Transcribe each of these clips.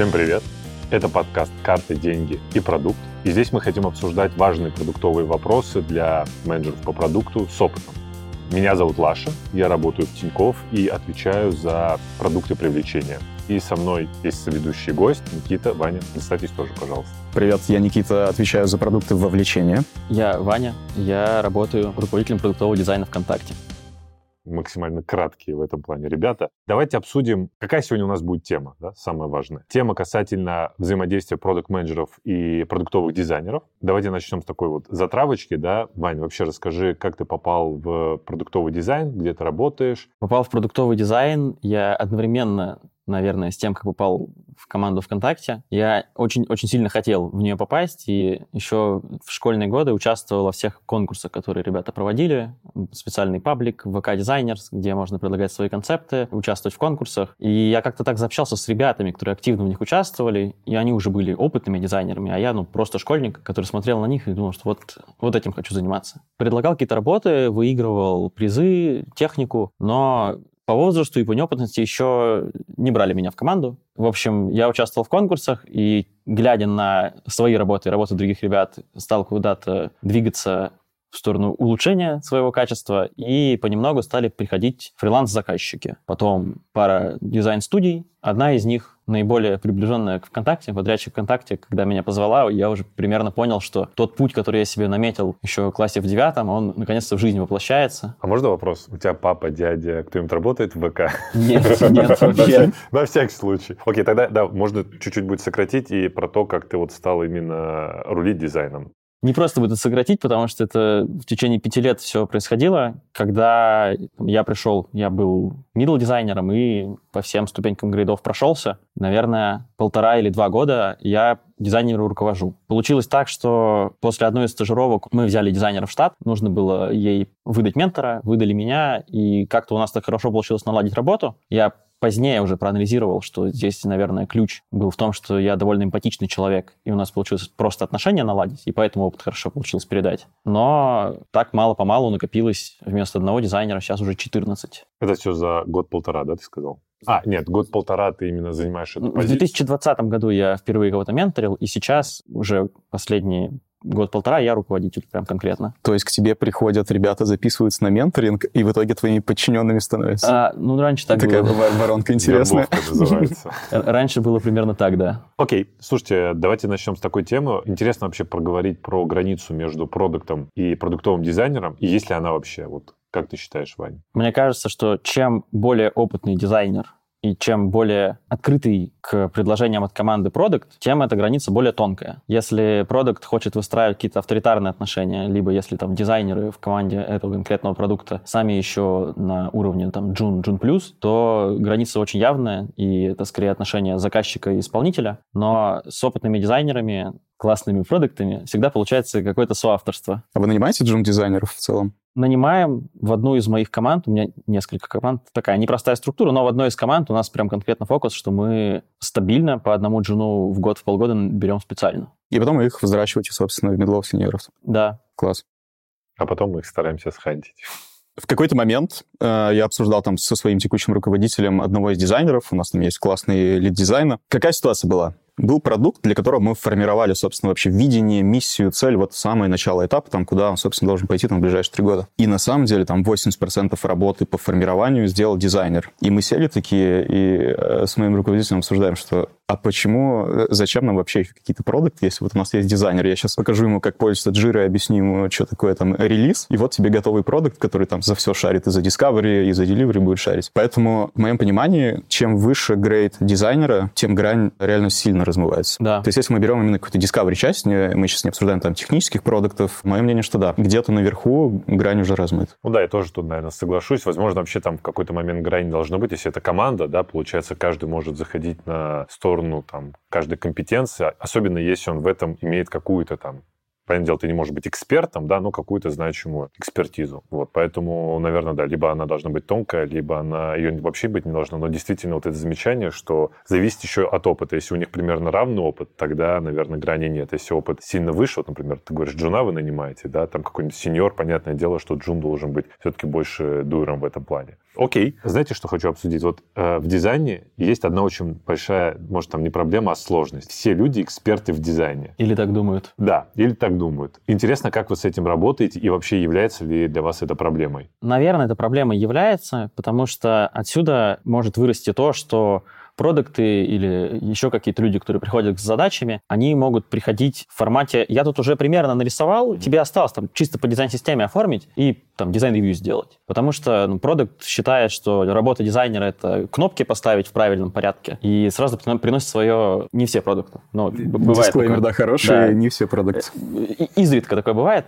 Всем привет! Это подкаст «Карты, деньги и продукт». И здесь мы хотим обсуждать важные продуктовые вопросы для менеджеров по продукту с опытом. Меня зовут Лаша, я работаю в Тинькофф и отвечаю за продукты привлечения. И со мной есть соведущий гость Никита. Ваня, представьтесь тоже, пожалуйста. Привет, я Никита, отвечаю за продукты вовлечения. Я Ваня, я работаю руководителем продуктового дизайна ВКонтакте максимально краткие в этом плане ребята. Давайте обсудим, какая сегодня у нас будет тема, да, самая важная. Тема касательно взаимодействия продукт-менеджеров и продуктовых дизайнеров. Давайте начнем с такой вот затравочки, да. Вань, вообще расскажи, как ты попал в продуктовый дизайн, где ты работаешь? Попал в продуктовый дизайн я одновременно наверное, с тем, как попал в команду ВКонтакте. Я очень-очень сильно хотел в нее попасть, и еще в школьные годы участвовал во всех конкурсах, которые ребята проводили. Специальный паблик, ВК Дизайнерс, где можно предлагать свои концепты, участвовать в конкурсах. И я как-то так заобщался с ребятами, которые активно в них участвовали, и они уже были опытными дизайнерами, а я, ну, просто школьник, который смотрел на них и думал, что вот, вот этим хочу заниматься. Предлагал какие-то работы, выигрывал призы, технику, но по возрасту и по неопытности еще не брали меня в команду. В общем, я участвовал в конкурсах, и глядя на свои работы и работы других ребят, стал куда-то двигаться в сторону улучшения своего качества, и понемногу стали приходить фриланс-заказчики. Потом пара дизайн-студий, одна из них наиболее приближенная к ВКонтакте, подрядчик ВКонтакте, когда меня позвала, я уже примерно понял, что тот путь, который я себе наметил еще в классе в девятом, он наконец-то в жизни воплощается. А можно вопрос? У тебя папа, дядя, кто-нибудь работает в ВК? Нет, нет, вообще. На всякий случай. Окей, тогда, да, можно чуть-чуть будет сократить и про то, как ты вот стал именно рулить дизайном. Не просто будет сократить, потому что это в течение пяти лет все происходило. Когда я пришел, я был middle дизайнером и по всем ступенькам грейдов прошелся. Наверное, полтора или два года я дизайнеру руковожу. Получилось так, что после одной из стажировок мы взяли дизайнера в штат, нужно было ей выдать ментора, выдали меня, и как-то у нас так хорошо получилось наладить работу. Я позднее уже проанализировал, что здесь, наверное, ключ был в том, что я довольно эмпатичный человек, и у нас получилось просто отношения наладить, и поэтому опыт хорошо получилось передать. Но так мало-помалу накопилось вместо одного дизайнера, сейчас уже 14. Это все за год-полтора, да, ты сказал? А, нет, год-полтора ты именно занимаешь эту позицию? В 2020 году я впервые кого-то менторил, и сейчас уже последние год-полтора я руководитель прям конкретно. То есть к тебе приходят ребята, записываются на менторинг, и в итоге твоими подчиненными становятся? А, ну, раньше так Такая было. Такая воронка интересная. Раньше было примерно так, да. Окей, слушайте, давайте начнем с такой темы. Интересно вообще проговорить про границу между продуктом и продуктовым дизайнером, и есть ли она вообще? Вот как ты считаешь, Вань? Мне кажется, что чем более опытный дизайнер и чем более открытый к предложениям от команды продукт, тем эта граница более тонкая. Если продукт хочет выстраивать какие-то авторитарные отношения, либо если там дизайнеры в команде этого конкретного продукта сами еще на уровне там June, June Plus, то граница очень явная, и это скорее отношение заказчика и исполнителя. Но с опытными дизайнерами классными продуктами, всегда получается какое-то соавторство. А вы нанимаете джун-дизайнеров в целом? Нанимаем в одну из моих команд, у меня несколько команд, такая непростая структура, но в одной из команд у нас прям конкретно фокус, что мы стабильно по одному джуну в год, в полгода берем специально. И потом их взращиваете, собственно, в медлов сеньоров. Да. Класс. А потом мы их стараемся схантить. В какой-то момент э, я обсуждал там со своим текущим руководителем одного из дизайнеров, у нас там есть классный лид дизайна. Какая ситуация была? Был продукт, для которого мы формировали, собственно, вообще видение, миссию, цель, вот самое начало этапа, там, куда он, собственно, должен пойти там, в ближайшие три года. И на самом деле там 80% работы по формированию сделал дизайнер. И мы сели такие и э, с моим руководителем обсуждаем, что а почему, э, зачем нам вообще какие-то продукты, если вот у нас есть дизайнер, я сейчас покажу ему, как пользоваться Jira, объясню ему, что такое там релиз, и вот тебе готовый продукт, который там за все шарит, и за Discovery, и за Delivery будет шарить. Поэтому, в моем понимании, чем выше грейд дизайнера, тем грань реально сильно размывается. Да. То есть, если мы берем именно какую-то Discovery часть, мы сейчас не обсуждаем там технических продуктов, мое мнение, что да, где-то наверху грань уже размыта. Ну да, я тоже тут, наверное, соглашусь. Возможно, вообще там в какой-то момент грань должна быть, если это команда, да, получается, каждый может заходить на сторону там каждой компетенции, особенно если он в этом имеет какую-то там понятное дело, ты не можешь быть экспертом, да, но какую-то значимую экспертизу. Вот, поэтому, наверное, да, либо она должна быть тонкая, либо она ее вообще быть не должна. Но действительно вот это замечание, что зависит еще от опыта. Если у них примерно равный опыт, тогда, наверное, грани нет. Если опыт сильно выше, вот, например, ты говоришь, джуна вы нанимаете, да, там какой-нибудь сеньор, понятное дело, что джун должен быть все-таки больше дуэром в этом плане. Окей. Знаете, что хочу обсудить? Вот э, в дизайне есть одна очень большая, может, там не проблема, а сложность. Все люди эксперты в дизайне. Или так думают. Да, или так думают. Интересно, как вы с этим работаете и вообще является ли для вас это проблемой? Наверное, эта проблема является, потому что отсюда может вырасти то, что продакты или еще какие-то люди, которые приходят с задачами, они могут приходить в формате «я тут уже примерно нарисовал, тебе осталось там чисто по дизайн-системе оформить и там дизайн-ревью сделать». Потому что ну, продакт считает, что работа дизайнера — это кнопки поставить в правильном порядке, и сразу приносит свое... Не все продакты, но бывает Дисклеймер, такое. да, хороший, Да. не все продакты. И- Изредка такое бывает.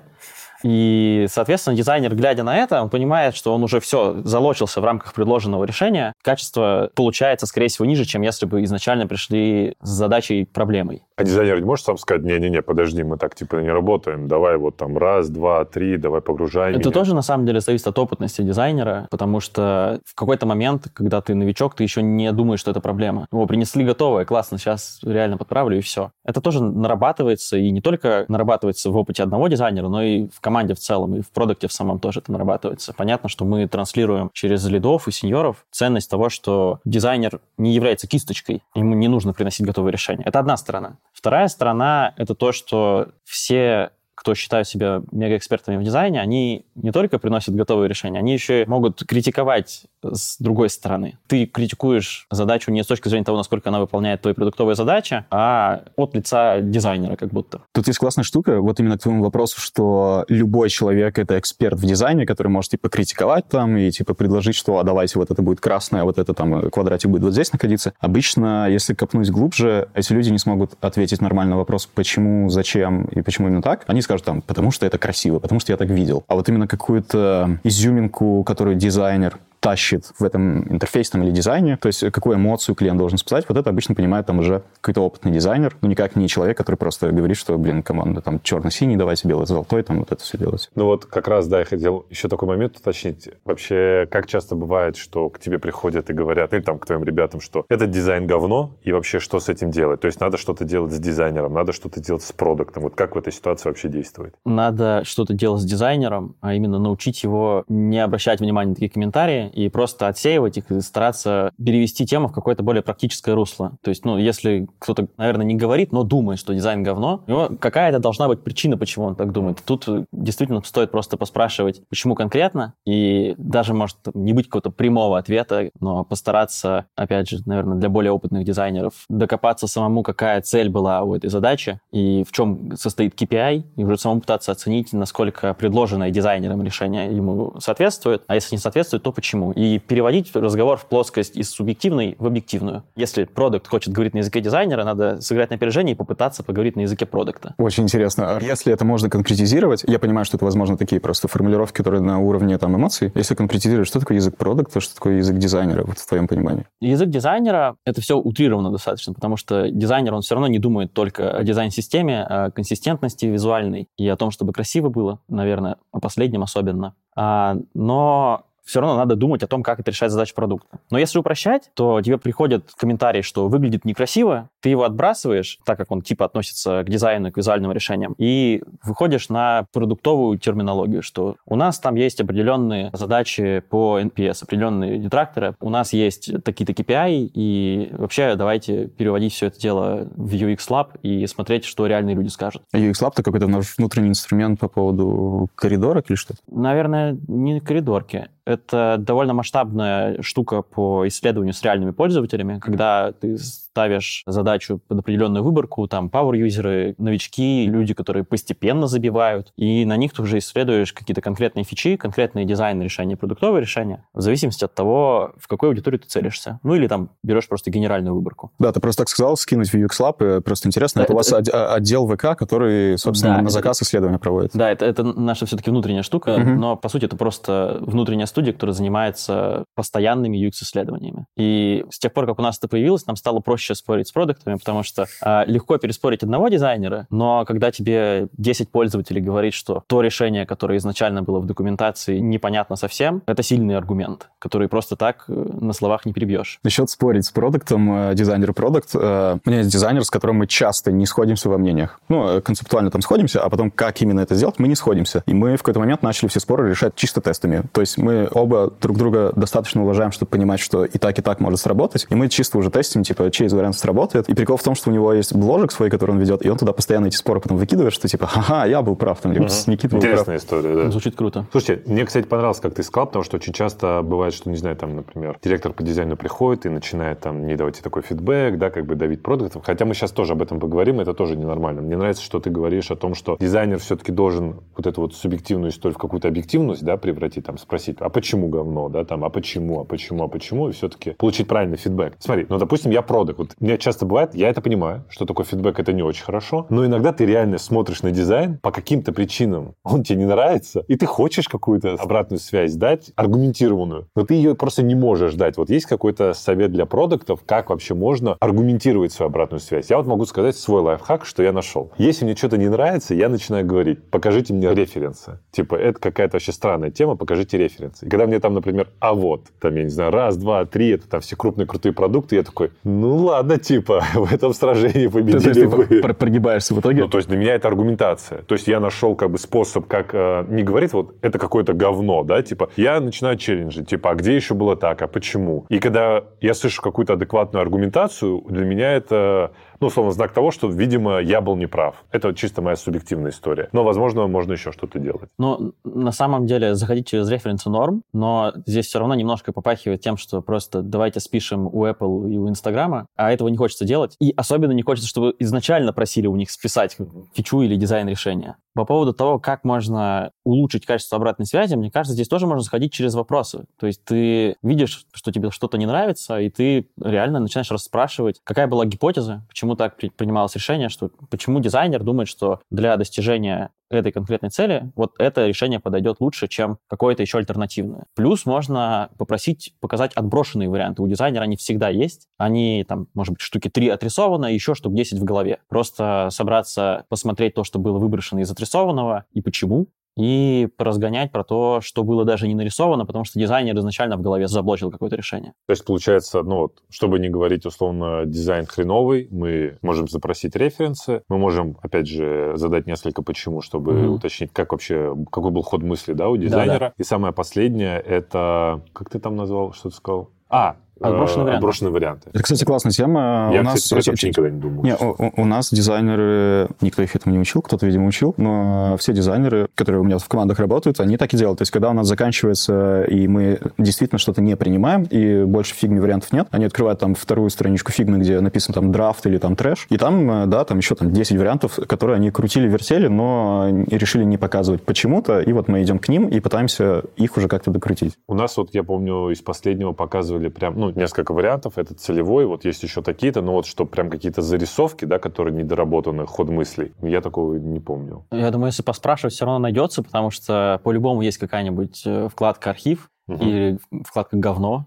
И, соответственно, дизайнер, глядя на это, он понимает, что он уже все залочился в рамках предложенного решения. Качество получается, скорее всего, ниже, чем если бы изначально пришли с задачей проблемой. А дизайнер не может сам сказать, не-не-не, подожди, мы так типа не работаем, давай вот там раз, два, три, давай погружай Это меня». тоже, на самом деле, зависит от опытности дизайнера, потому что в какой-то момент, когда ты новичок, ты еще не думаешь, что это проблема. О, принесли готовое, классно, сейчас реально подправлю, и все. Это тоже нарабатывается, и не только нарабатывается в опыте одного дизайнера, но и в команде в целом, и в продукте в самом тоже это нарабатывается. Понятно, что мы транслируем через лидов и сеньоров ценность того, что дизайнер не является кисточкой, ему не нужно приносить готовые решения. Это одна сторона. Вторая сторона — это то, что все кто считают себя мегаэкспертами в дизайне, они не только приносят готовые решения, они еще и могут критиковать с другой стороны. Ты критикуешь задачу не с точки зрения того, насколько она выполняет твои продуктовые задачи, а от лица дизайнера как будто. Тут есть классная штука, вот именно к твоему вопросу, что любой человек — это эксперт в дизайне, который может, типа, критиковать там и, типа, предложить, что, а давайте вот это будет красное, а вот это там квадратик будет вот здесь находиться. Обычно, если копнуть глубже, эти люди не смогут ответить нормально на вопрос, почему, зачем и почему именно так. Они скажут там, потому что это красиво, потому что я так видел. А вот именно какую-то изюминку, которую дизайнер тащит в этом интерфейсе там, или дизайне, то есть какую эмоцию клиент должен сказать, вот это обычно понимает там уже какой-то опытный дизайнер, ну никак не человек, который просто говорит, что, блин, команда там черно-синий, давайте белый-золотой, там вот это все делать. Ну вот как раз, да, я хотел еще такой момент уточнить. Вообще, как часто бывает, что к тебе приходят и говорят, или там к твоим ребятам, что этот дизайн говно, и вообще что с этим делать? То есть надо что-то делать с дизайнером, надо что-то делать с продуктом. Вот как в этой ситуации вообще действовать? Надо что-то делать с дизайнером, а именно научить его не обращать внимания на такие комментарии и просто отсеивать их и стараться перевести тему в какое-то более практическое русло. То есть, ну, если кто-то, наверное, не говорит, но думает, что дизайн говно, у него какая-то должна быть причина, почему он так думает. Тут действительно стоит просто поспрашивать, почему конкретно, и даже может не быть какого-то прямого ответа, но постараться, опять же, наверное, для более опытных дизайнеров докопаться самому, какая цель была у этой задачи и в чем состоит KPI, и уже самому пытаться оценить, насколько предложенное дизайнером решение ему соответствует, а если не соответствует, то почему. И переводить разговор в плоскость из субъективной в объективную. Если продукт хочет говорить на языке дизайнера, надо сыграть на опережение и попытаться поговорить на языке продукта. Очень интересно. А Если это можно конкретизировать, я понимаю, что это, возможно, такие просто формулировки, которые на уровне там эмоций. Если конкретизировать, что такое язык продукта, что такое язык дизайнера, вот в твоем понимании? Язык дизайнера — это все утрировано достаточно, потому что дизайнер, он все равно не думает только о дизайн-системе, о консистентности визуальной и о том, чтобы красиво было, наверное, о последнем особенно. А, но все равно надо думать о том, как это решать задачу продукта. Но если упрощать, то тебе приходят комментарии, что выглядит некрасиво, ты его отбрасываешь, так как он типа относится к дизайну, к визуальным решениям, и выходишь на продуктовую терминологию, что у нас там есть определенные задачи по NPS, определенные детракторы, у нас есть такие-то KPI, и вообще давайте переводить все это дело в UX Lab и смотреть, что реальные люди скажут. А UX Lab — это какой-то наш внутренний инструмент по поводу коридорок или что-то? Наверное, не коридорки. Это довольно масштабная штука по исследованию с реальными пользователями, когда ты ставишь задачу под определенную выборку, там, power-юзеры, новички, люди, которые постепенно забивают, и на них ты уже исследуешь какие-то конкретные фичи, конкретные дизайн решения, продуктовые решения, в зависимости от того, в какой аудитории ты целишься. Ну, или там берешь просто генеральную выборку. Да, ты просто так сказал, скинуть в UX Lab, и просто интересно. Это, Это- у вас од- а- отдел ВК, который, собственно, Да, на это- заказ исследования проводит. Да, это, это наша все-таки внутренняя штука, Мгм. но по сути это просто внутренняя студия, которая занимается постоянными UX-исследованиями. И с тех пор, как у нас это появилось, нам стало проще проще спорить с продуктами, потому что э, легко переспорить одного дизайнера, но когда тебе 10 пользователей говорит, что то решение, которое изначально было в документации, непонятно совсем, это сильный аргумент, который просто так э, на словах не перебьешь. Насчет спорить с продуктом, э, дизайнер продукт, э, у меня есть дизайнер, с которым мы часто не сходимся во мнениях. Ну, концептуально там сходимся, а потом как именно это сделать, мы не сходимся. И мы в какой-то момент начали все споры решать чисто тестами. То есть мы оба друг друга достаточно уважаем, чтобы понимать, что и так, и так может сработать. И мы чисто уже тестим, типа, чей из вариантов сработает. И прикол в том, что у него есть бложек свой, который он ведет, и он туда постоянно эти споры потом выкидывает, что типа, ха-ха, я был прав, там, либо угу. Никита был Интересная прав. история, да. Звучит круто. Слушайте, мне, кстати, понравилось, как ты сказал, потому что очень часто бывает, что, не знаю, там, например, директор по дизайну приходит и начинает там не давать такой фидбэк, да, как бы давить продуктов. Хотя мы сейчас тоже об этом поговорим, это тоже ненормально. Мне нравится, что ты говоришь о том, что дизайнер все-таки должен вот эту вот субъективную историю в какую-то объективность, да, превратить, там, спросить, а почему говно, да, там, а почему, а почему, а почему, и все-таки получить правильный фидбэк. Смотри, ну, допустим, я продукт. Вот у меня часто бывает, я это понимаю, что такое фидбэк, это не очень хорошо, но иногда ты реально смотришь на дизайн, по каким-то причинам он тебе не нравится, и ты хочешь какую-то обратную связь дать, аргументированную, но ты ее просто не можешь дать. Вот есть какой-то совет для продуктов, как вообще можно аргументировать свою обратную связь? Я вот могу сказать свой лайфхак, что я нашел. Если мне что-то не нравится, я начинаю говорить, покажите мне референсы. Типа, это какая-то вообще странная тема, покажите референсы. И когда мне там, например, а вот, там, я не знаю, раз, два, три, это там все крупные крутые продукты, я такой, ну ладно, типа, в этом сражении победили ты, вы. Ты прогибаешься в итоге? Ну, то есть для меня это аргументация. То есть я нашел как бы способ, как э, не говорить, вот это какое-то говно, да, типа, я начинаю челленджи, типа, а где еще было так, а почему? И когда я слышу какую-то адекватную аргументацию, для меня это ну, условно, знак того, что, видимо, я был неправ. Это чисто моя субъективная история. Но, возможно, можно еще что-то делать. Ну, на самом деле, заходить через референсы норм, но здесь все равно немножко попахивает тем, что просто давайте спишем у Apple и у Инстаграма, а этого не хочется делать. И особенно не хочется, чтобы изначально просили у них списать фичу или дизайн решения. По поводу того, как можно улучшить качество обратной связи, мне кажется, здесь тоже можно сходить через вопросы. То есть ты видишь, что тебе что-то не нравится, и ты реально начинаешь расспрашивать, какая была гипотеза, почему так принималось решение, что почему дизайнер думает, что для достижения этой конкретной цели вот это решение подойдет лучше, чем какое-то еще альтернативное. Плюс можно попросить показать отброшенные варианты. У дизайнера они всегда есть. Они там, может быть, штуки 3 отрисовано, еще штук 10 в голове. Просто собраться, посмотреть то, что было выброшено из отрисованного и почему, и поразгонять про то, что было даже не нарисовано, потому что дизайнер изначально в голове заблочил какое-то решение. То есть, получается, ну вот, чтобы не говорить условно дизайн хреновый, мы можем запросить референсы, мы можем, опять же, задать несколько почему, чтобы mm-hmm. уточнить, как вообще, какой был ход мысли, да, у дизайнера. Да, да. И самое последнее, это, как ты там назвал, что ты сказал? А, Отброшенные варианты. Отброшенные варианты. Это, кстати, классная тема. Я, у нас, кстати, вообще никогда не думал. Не, у, у нас дизайнеры, никто их этому не учил, кто-то, видимо, учил, но все дизайнеры, которые у меня в командах работают, они так и делают. То есть, когда у нас заканчивается, и мы действительно что-то не принимаем, и больше фигми вариантов нет, они открывают там вторую страничку фигмы, где написано там драфт или там трэш, и там, э, да, там еще там 10 вариантов, которые они крутили-вертели, но решили не показывать почему-то, и вот мы идем к ним и пытаемся их уже как-то докрутить. У нас вот, я помню, из последнего показывали прям, ну, несколько вариантов, это целевой, вот есть еще такие-то, но вот что прям какие-то зарисовки, да, которые недоработаны, ход мыслей, я такого не помню. Я думаю, если поспрашивать, все равно найдется, потому что по-любому есть какая-нибудь э, вкладка архив угу. или вкладка говно,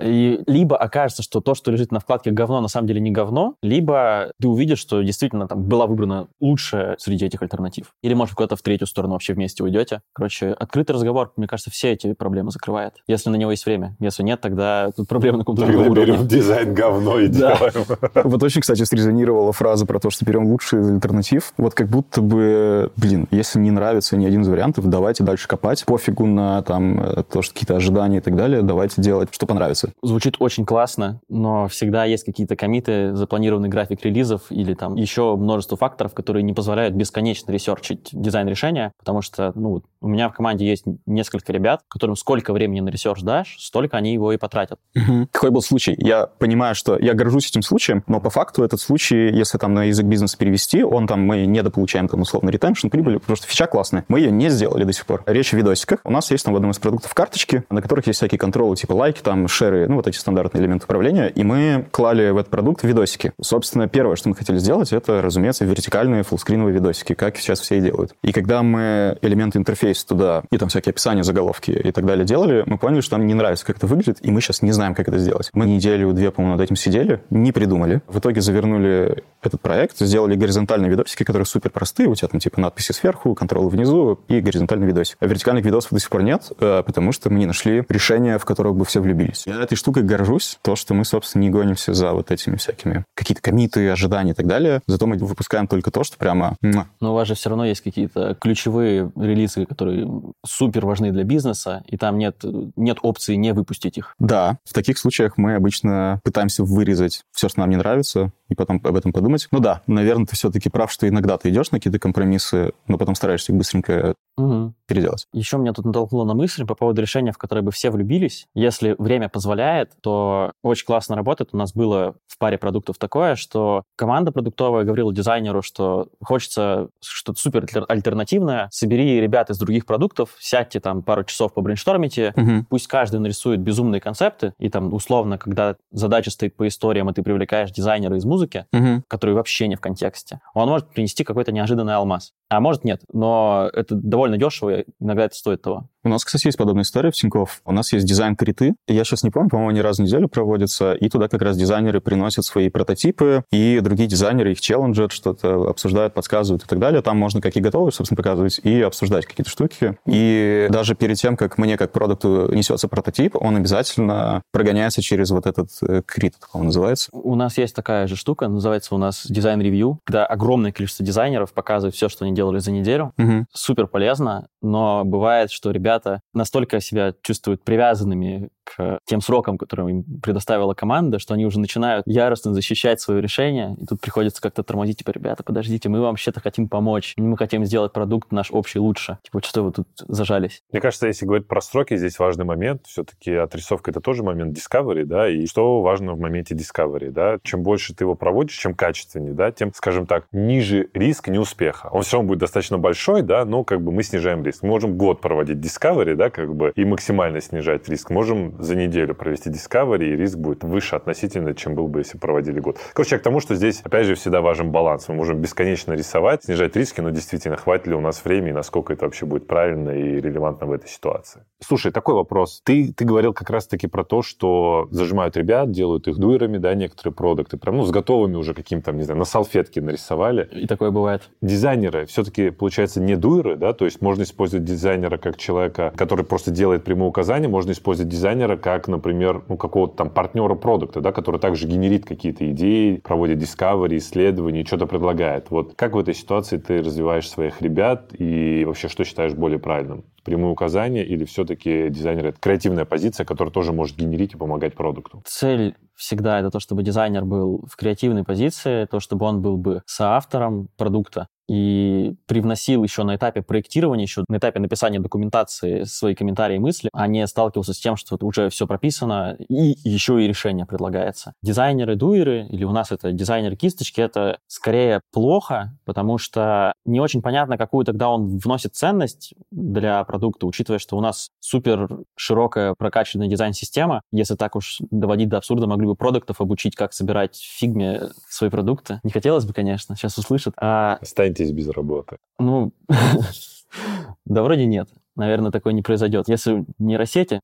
и либо окажется, что то, что лежит на вкладке говно, на самом деле не говно, либо ты увидишь, что действительно там была выбрана лучшая среди этих альтернатив. Или, может, куда-то в третью сторону вообще вместе уйдете. Короче, открытый разговор, мне кажется, все эти проблемы закрывает. Если на него есть время. Если нет, тогда тут проблема на каком-то другом уровне. берем дизайн говно и делаем. Вот очень, кстати, срезонировала фраза про то, что берем лучшие из альтернатив. Вот как будто бы, блин, если не нравится ни один из вариантов, давайте дальше копать. Пофигу на там э, то, что какие-то ожидания и так далее. Давайте делать, что понравится нравится. Звучит очень классно, но всегда есть какие-то коммиты, запланированный график релизов или там еще множество факторов, которые не позволяют бесконечно ресерчить дизайн решения, потому что, ну, у меня в команде есть несколько ребят, которым сколько времени на research дашь, столько они его и потратят. Угу. Какой был случай? Я понимаю, что я горжусь этим случаем, но по факту этот случай, если там на язык бизнеса перевести, он там, мы недополучаем там условно retention, прибыли, потому что фича классная. Мы ее не сделали до сих пор. Речь о видосиках. У нас есть там в одном из продуктов карточки, на которых есть всякие контролы, типа лайки, там, share рендеры, ну, вот эти стандартные элементы управления, и мы клали в этот продукт видосики. Собственно, первое, что мы хотели сделать, это, разумеется, вертикальные фуллскриновые видосики, как сейчас все и делают. И когда мы элементы интерфейса туда, и там всякие описания, заголовки и так далее делали, мы поняли, что нам не нравится, как это выглядит, и мы сейчас не знаем, как это сделать. Мы неделю-две, по-моему, над этим сидели, не придумали. В итоге завернули этот проект, сделали горизонтальные видосики, которые супер простые. У тебя там типа надписи сверху, контролы внизу и горизонтальный видосик. А вертикальных видосов до сих пор нет, э, потому что мы не нашли решения, в которых бы все влюбились. Я этой штукой горжусь, то, что мы, собственно, не гонимся за вот этими всякими какие-то комиты, ожидания и так далее. Зато мы выпускаем только то, что прямо... Но у вас же все равно есть какие-то ключевые релизы, которые супер важны для бизнеса, и там нет, нет опции не выпустить их. Да, в таких случаях мы обычно пытаемся вырезать все, что нам не нравится, и потом об этом подумать. Ну да, наверное, ты все-таки прав, что иногда ты идешь на какие-то компромиссы, но потом стараешься их быстренько угу. переделать. Еще меня тут натолкнуло на мысль по поводу решения, в которое бы все влюбились. Если время позволяет, то очень классно работает. У нас было в паре продуктов такое, что команда продуктовая говорила дизайнеру, что хочется что-то супер альтернативное, собери ребят из других продуктов, сядьте там пару часов побрейнштормите, угу. пусть каждый нарисует безумные концепты, и там условно, когда задача стоит по историям, и ты привлекаешь дизайнера из музыки, угу. который вообще не в контексте, он может принести какой-то неожиданный алмаз. А может нет, но это довольно дешево, иногда это стоит того. У нас, кстати, есть подобная история в Тинькофф. У нас есть дизайн криты. Я сейчас не помню, по-моему, они раз в неделю проводятся, и туда как раз дизайнеры приносят свои прототипы, и другие дизайнеры их челленджат, что-то обсуждают, подсказывают и так далее. Там можно как и готовые, собственно, показывать, и обсуждать какие-то штуки. И даже перед тем, как мне как продакту несется прототип, он обязательно прогоняется через вот этот э, crit, как он называется. У нас есть такая же штука, называется у нас дизайн-ревью, когда огромное количество дизайнеров показывают все, что они делали за неделю. Угу. Супер полезно, но бывает, что ребята ребята настолько себя чувствуют привязанными к тем срокам, которые им предоставила команда, что они уже начинают яростно защищать свое решение, и тут приходится как-то тормозить, типа, ребята, подождите, мы вам вообще-то хотим помочь, мы хотим сделать продукт наш общий лучше. Типа, что вы тут зажались? Мне кажется, если говорить про сроки, здесь важный момент, все-таки отрисовка — это тоже момент discovery, да, и что важно в моменте discovery, да, чем больше ты его проводишь, чем качественнее, да, тем, скажем так, ниже риск неуспеха. Он все равно будет достаточно большой, да, но как бы мы снижаем риск. Мы можем год проводить discovery, да, как бы, и максимально снижать риск. Можем за неделю провести Discovery, и риск будет выше относительно, чем был бы, если проводили год. Короче, я к тому, что здесь, опять же, всегда важен баланс. Мы можем бесконечно рисовать, снижать риски, но действительно, хватит ли у нас времени, насколько это вообще будет правильно и релевантно в этой ситуации. Слушай, такой вопрос. Ты, ты говорил как раз-таки про то, что зажимают ребят, делают их дуэрами, да, некоторые продукты, прям, ну, с готовыми уже каким-то, не знаю, на салфетке нарисовали. И такое бывает. Дизайнеры все-таки, получается, не дуэры, да, то есть можно использовать дизайнера как человека, который просто делает прямые указания, можно использовать дизайнера как, например, ну, какого-то там партнера продукта, да, который также генерит какие-то идеи, проводит discovery, исследования, что-то предлагает. Вот как в этой ситуации ты развиваешь своих ребят и вообще что считаешь более правильным? прямые указания или все-таки дизайнер — это креативная позиция, которая тоже может генерить и помогать продукту? Цель всегда это то, чтобы дизайнер был в креативной позиции, то, чтобы он был бы соавтором продукта и привносил еще на этапе проектирования, еще на этапе написания документации свои комментарии и мысли, а не сталкивался с тем, что уже все прописано, и еще и решение предлагается. Дизайнеры дуеры, или у нас это дизайнеры кисточки, это скорее плохо, потому что не очень понятно, какую тогда он вносит ценность для продукта, учитывая, что у нас супер широкая прокачанная дизайн-система. Если так уж доводить до абсурда, могли бы продуктов обучить, как собирать в фигме свои продукты. Не хотелось бы, конечно, сейчас услышат. А... Останьтесь останетесь без работы? Ну, да вроде нет. Наверное, такое не произойдет. Если нейросети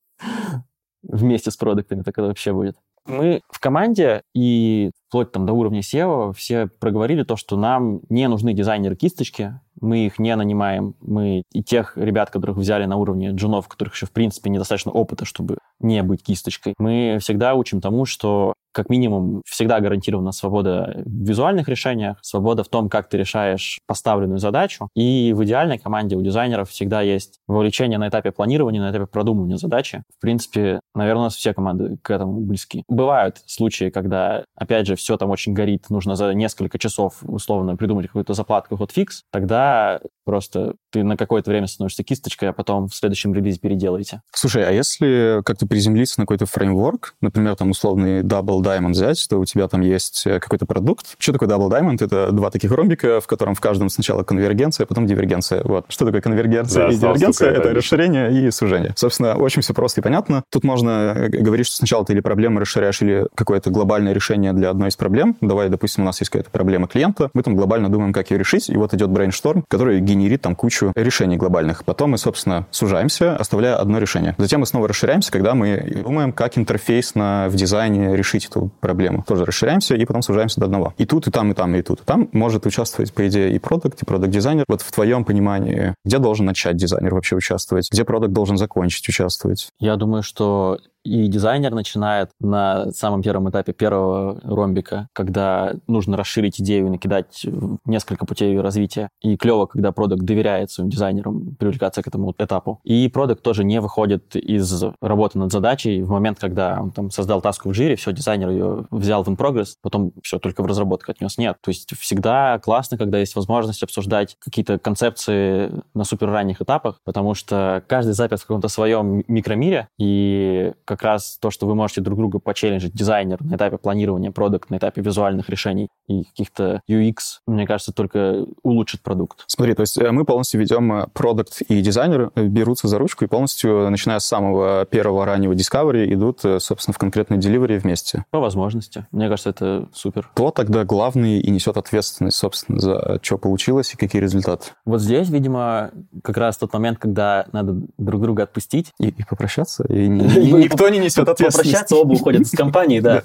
вместе с продуктами, так это вообще будет. Мы в команде и вплоть там до уровня SEO все проговорили то, что нам не нужны дизайнеры-кисточки, мы их не нанимаем, мы и тех ребят, которых взяли на уровне джунов, которых еще, в принципе, недостаточно опыта, чтобы не быть кисточкой, мы всегда учим тому, что как минимум всегда гарантирована свобода в визуальных решениях, свобода в том, как ты решаешь поставленную задачу. И в идеальной команде у дизайнеров всегда есть вовлечение на этапе планирования, на этапе продумывания задачи. В принципе, наверное, у нас все команды к этому близки. Бывают случаи, когда, опять же, все там очень горит, нужно за несколько часов условно придумать какую-то заплатку, ход фикс, тогда просто ты на какое-то время становишься кисточкой, а потом в следующем релизе переделаете. Слушай, а если, как ты приземлиться на какой-то фреймворк, например, там условный Double Diamond взять, то у тебя там есть э, какой-то продукт. Что такое Double Diamond? Это два таких ромбика, в котором в каждом сначала конвергенция, а потом дивергенция. Вот. Что такое конвергенция да, и дивергенция? Это, это расширение и сужение. Собственно, очень все просто и понятно. Тут можно э, говорить, что сначала ты или проблемы расширяешь, или какое-то глобальное решение для одной из проблем. Давай, допустим, у нас есть какая-то проблема клиента, мы там глобально думаем, как ее решить, и вот идет брейншторм, который генерит там кучу решений глобальных. Потом мы, собственно, сужаемся, оставляя одно решение. Затем мы снова расширяемся, когда мы думаем, как интерфейсно в дизайне решить эту проблему. Тоже расширяемся и потом сужаемся до одного. И тут, и там, и там, и тут, и там может участвовать, по идее, и продакт, и продакт-дизайнер. Вот в твоем понимании, где должен начать дизайнер вообще участвовать? Где продакт должен закончить участвовать? Я думаю, что и дизайнер начинает на самом первом этапе первого ромбика, когда нужно расширить идею и накидать несколько путей ее развития. И клево, когда продукт доверяет своим дизайнерам привлекаться к этому этапу. И продукт тоже не выходит из работы над задачей в момент, когда он там создал таску в жире, все, дизайнер ее взял в in-progress, потом все, только в разработку отнес. Нет. То есть всегда классно, когда есть возможность обсуждать какие-то концепции на супер ранних этапах, потому что каждый запят в каком-то своем микромире, и как раз то, что вы можете друг друга почелленджить, дизайнер на этапе планирования, продукт на этапе визуальных решений и каких-то UX, мне кажется, только улучшит продукт. Смотри, то есть э, мы полностью ведем э, продукт и дизайнер э, берутся за ручку и полностью, начиная с самого первого раннего discovery, идут, собственно, в конкретный delivery вместе. По возможности. Мне кажется, это супер. Кто тогда главный и несет ответственность, собственно, за что получилось и какие результаты? Вот здесь, видимо, как раз тот момент, когда надо друг друга отпустить. И, и попрощаться, и никто не несет ответственность. Попрощаться, оба уходят из компании, да.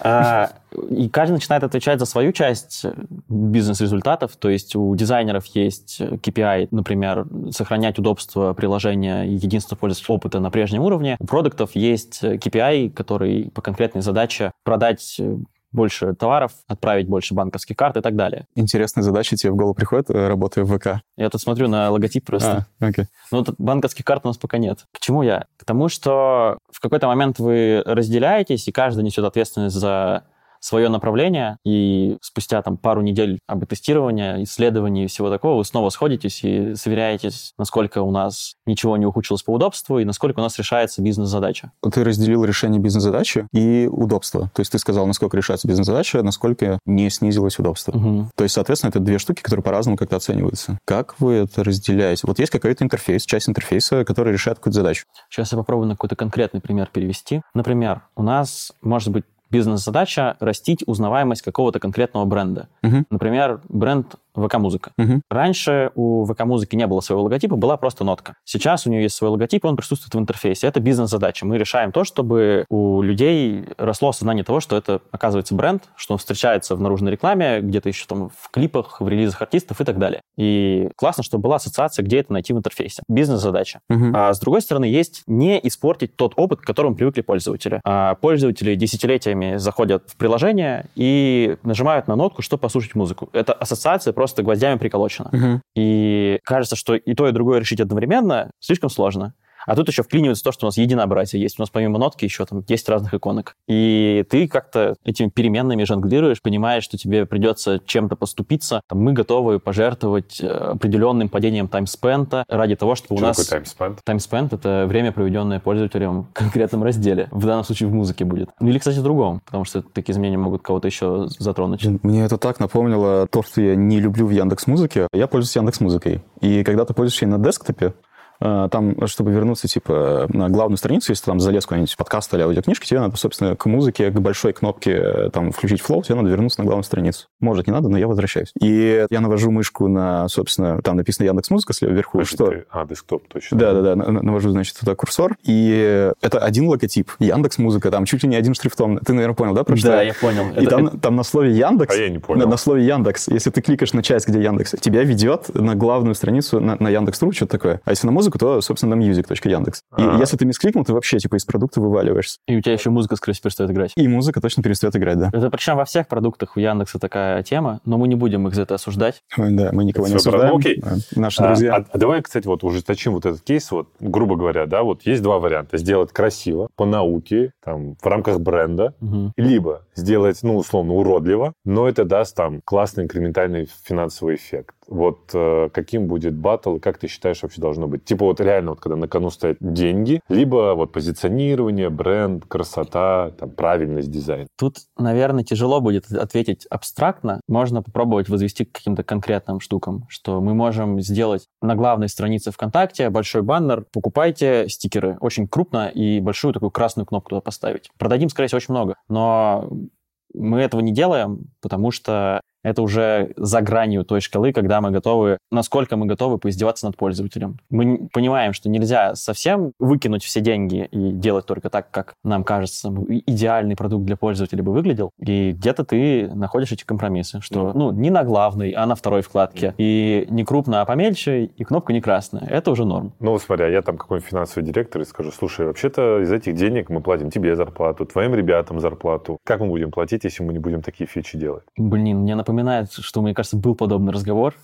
А, и каждый начинает отвечать за свою часть бизнес-результатов. То есть у дизайнеров есть KPI, например, сохранять удобство приложения и единство пользовательского опыта на прежнем уровне. У продуктов есть KPI, который по конкретной задаче продать больше товаров, отправить больше банковских карт и так далее. Интересные задачи тебе в голову приходят, э, работая в ВК? Я тут смотрю на логотип просто. А, окей. Ну, тут банковских карт у нас пока нет. Почему я? К тому, что в какой-то момент вы разделяетесь, и каждый несет ответственность за свое направление, и спустя там пару недель тестирования, исследований и всего такого вы снова сходитесь и сверяетесь, насколько у нас ничего не ухудшилось по удобству и насколько у нас решается бизнес-задача. Ты разделил решение бизнес-задачи и удобство. То есть ты сказал, насколько решается бизнес-задача, насколько не снизилось удобство. Угу. То есть, соответственно, это две штуки, которые по-разному как-то оцениваются. Как вы это разделяете? Вот есть какой-то интерфейс, часть интерфейса, который решает какую-то задачу. Сейчас я попробую на какой-то конкретный пример перевести. Например, у нас может быть бизнес-задача растить узнаваемость какого-то конкретного бренда. Угу. Например, бренд ВК-музыка. Угу. Раньше у ВК-музыки не было своего логотипа, была просто нотка. Сейчас у нее есть свой логотип, он присутствует в интерфейсе. Это бизнес-задача. Мы решаем то, чтобы у людей росло осознание того, что это, оказывается, бренд, что он встречается в наружной рекламе, где-то еще там в клипах, в релизах артистов и так далее. И классно, чтобы была ассоциация, где это найти в интерфейсе. Бизнес-задача. Угу. А с другой стороны, есть не испортить тот опыт, к которому привыкли пользователи. А пользователи десятилетиями заходят в приложение и нажимают на нотку, чтобы послушать музыку. Это ассоциация просто просто гвоздями приколочено. Угу. И кажется, что и то, и другое решить одновременно слишком сложно. А тут еще вклинивается то, что у нас единообразие есть. У нас помимо нотки еще там 10 разных иконок. И ты как-то этими переменными жонглируешь, понимаешь, что тебе придется чем-то поступиться. Там, мы готовы пожертвовать э, определенным падением таймспента ради того, чтобы что у нас... Таймспент? Таймспент — это время, проведенное пользователем в конкретном разделе. В данном случае в музыке будет. Ну или, кстати, в другом, потому что такие изменения могут кого-то еще затронуть. Мне это так напомнило то, что я не люблю в Яндекс Музыке. Я пользуюсь Яндекс Музыкой. И когда ты пользуешься на десктопе, там, чтобы вернуться, типа, на главную страницу, если там залез какой-нибудь подкаст или аудиокнижка, тебе надо, собственно, к музыке, к большой кнопке э, там включить флоу, тебе надо вернуться на главную страницу. Может, не надо, но я возвращаюсь. И я навожу мышку на, собственно, там написано Яндекс Музыка слева вверху, Подожди, что... Ты... А, десктоп, точно. Да-да-да, навожу, значит, туда курсор, и это один логотип. Яндекс Музыка, там чуть ли не один шрифтом. Ты, наверное, понял, да, про что? Да, я понял. И это... там, там на слове Яндекс... А я не понял. На, на слове Яндекс, если ты кликаешь на часть, где Яндекс, тебя ведет на главную страницу, на, на Яндекс.ру, что-то такое. А если на музыку, то, собственно, там music.яндекс. И А-а-а. если ты мискликнул, ты вообще типа из продукта вываливаешься. И у тебя еще музыка, скорее всего, перестает играть. И музыка точно перестает играть, да. Это причем во всех продуктах у Яндекса такая тема, но мы не будем их за это осуждать. Да, мы никого это не осуждаем. Ну, окей. Наши а, друзья. А, а давай, кстати, вот ужесточим вот этот кейс, вот, грубо говоря, да, вот есть два варианта. Сделать красиво, по науке, там, в рамках бренда, угу. либо сделать, ну, условно, уродливо, но это даст там классный инкрементальный финансовый эффект. Вот э, каким будет батл, как ты считаешь вообще должно быть? Типа вот реально, вот когда на кону стоят деньги, либо вот позиционирование, бренд, красота, там, правильность дизайна. Тут, наверное, тяжело будет ответить абстрактно. Можно попробовать возвести к каким-то конкретным штукам, что мы можем сделать на главной странице ВКонтакте большой баннер «Покупайте стикеры». Очень крупно и большую такую красную кнопку туда поставить. Продадим, скорее всего, очень много. Но мы этого не делаем, потому что это уже за гранью той шкалы, когда мы готовы, насколько мы готовы поиздеваться над пользователем. Мы понимаем, что нельзя совсем выкинуть все деньги и делать только так, как нам кажется, идеальный продукт для пользователя бы выглядел. И где-то ты находишь эти компромиссы, что, ну, не на главной, а на второй вкладке. И не крупно, а помельче, и кнопка не красная. Это уже норм. Ну, смотря, я там какой-нибудь финансовый директор и скажу, слушай, вообще-то из этих денег мы платим тебе зарплату, твоим ребятам зарплату. Как мы будем платить, если мы не будем такие фичи делать? Блин, мне напоминает напоминает, что, мне кажется, был подобный разговор.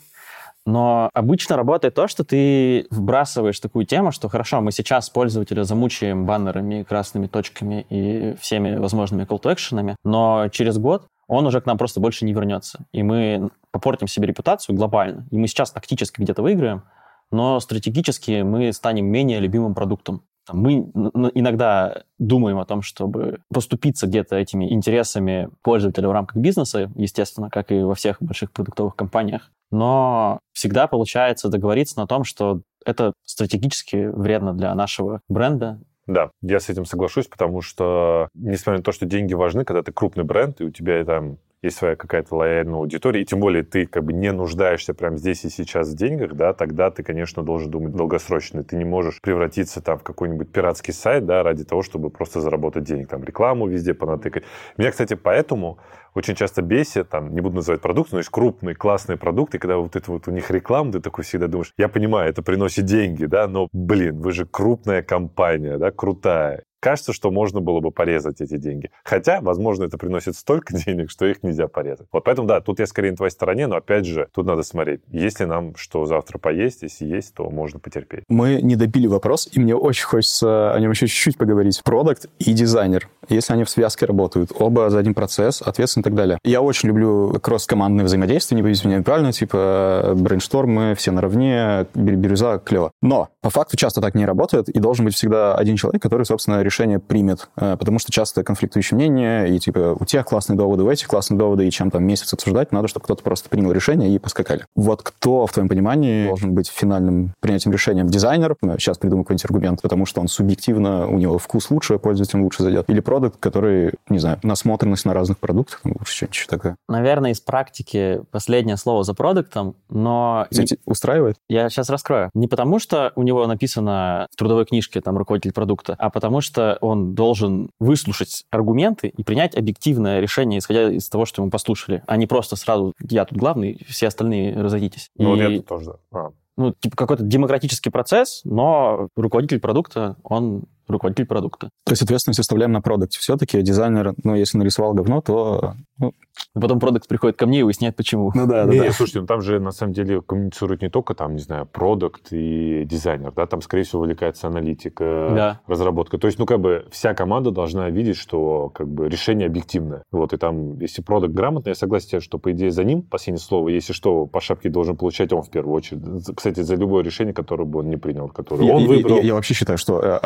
Но обычно работает то, что ты вбрасываешь такую тему, что хорошо, мы сейчас пользователя замучаем баннерами, красными точками и всеми возможными call to action, но через год он уже к нам просто больше не вернется. И мы попортим себе репутацию глобально. И мы сейчас тактически где-то выиграем, но стратегически мы станем менее любимым продуктом. Мы иногда думаем о том, чтобы поступиться где-то этими интересами пользователя в рамках бизнеса, естественно, как и во всех больших продуктовых компаниях. Но всегда получается договориться на том, что это стратегически вредно для нашего бренда, да, я с этим соглашусь, потому что, несмотря на то, что деньги важны, когда ты крупный бренд, и у тебя там есть своя какая-то лояльная аудитория, и тем более ты как бы не нуждаешься прямо здесь и сейчас в деньгах, да, тогда ты, конечно, должен думать долгосрочно. Ты не можешь превратиться там в какой-нибудь пиратский сайт, да, ради того, чтобы просто заработать денег, там рекламу везде понатыкать. Меня, кстати, поэтому очень часто бесит, там, не буду называть продукт, но есть крупные, классные продукты, когда вот это вот у них реклама, ты такой всегда думаешь, я понимаю, это приносит деньги, да, но, блин, вы же крупная компания, да, крутая кажется, что можно было бы порезать эти деньги. Хотя, возможно, это приносит столько денег, что их нельзя порезать. Вот поэтому, да, тут я скорее на твоей стороне, но опять же, тут надо смотреть, есть ли нам что завтра поесть, если есть, то можно потерпеть. Мы не добили вопрос, и мне очень хочется о нем еще чуть-чуть поговорить. Продукт и дизайнер, если они в связке работают, оба за один процесс, ответственно и так далее. Я очень люблю кросс-командное взаимодействие, не боюсь меня неправильно, типа брейнштормы, все наравне, бирюза, клево. Но по факту часто так не работает, и должен быть всегда один человек, который, собственно, решение примет, э, потому что часто конфликтующие мнения, и типа у тех классные доводы, у этих классные доводы, и чем там месяц обсуждать, надо, чтобы кто-то просто принял решение и поскакали. Вот кто, в твоем понимании, должен быть финальным принятием решением? Дизайнер, сейчас придумаю какой-нибудь аргумент, потому что он субъективно, у него вкус лучше, пользователям лучше зайдет, или продукт, который, не знаю, насмотренность на разных продуктах, что-нибудь такое. Наверное, из практики последнее слово за продуктом, но... Кстати, устраивает? Я сейчас раскрою. Не потому, что у него написано в трудовой книжке там руководитель продукта, а потому что он должен выслушать аргументы и принять объективное решение, исходя из того, что ему послушали, а не просто сразу «я тут главный, все остальные разойдитесь». Ну, и... вот я тут тоже, да. А. Ну, типа какой-то демократический процесс, но руководитель продукта, он руководитель продукта. То есть ответственность оставляем на продукте. Все-таки дизайнер, ну, если нарисовал говно, то ну, Потом продукт приходит ко мне и выясняет, почему. Ну да, да. Не, да. Слушайте, ну там же на самом деле коммуницирует не только там, не знаю, продукт и дизайнер, да, там, скорее всего, увлекается аналитика, да. разработка. То есть, ну, как бы вся команда должна видеть, что как бы решение объективное. Вот, и там, если продукт грамотный, я согласен, что, по идее, за ним последнее слово, если что, по шапке должен получать он в первую очередь. Кстати, за любое решение, которое бы он не принял, которое я, он выбрал. Я, я, я вообще считаю, что э,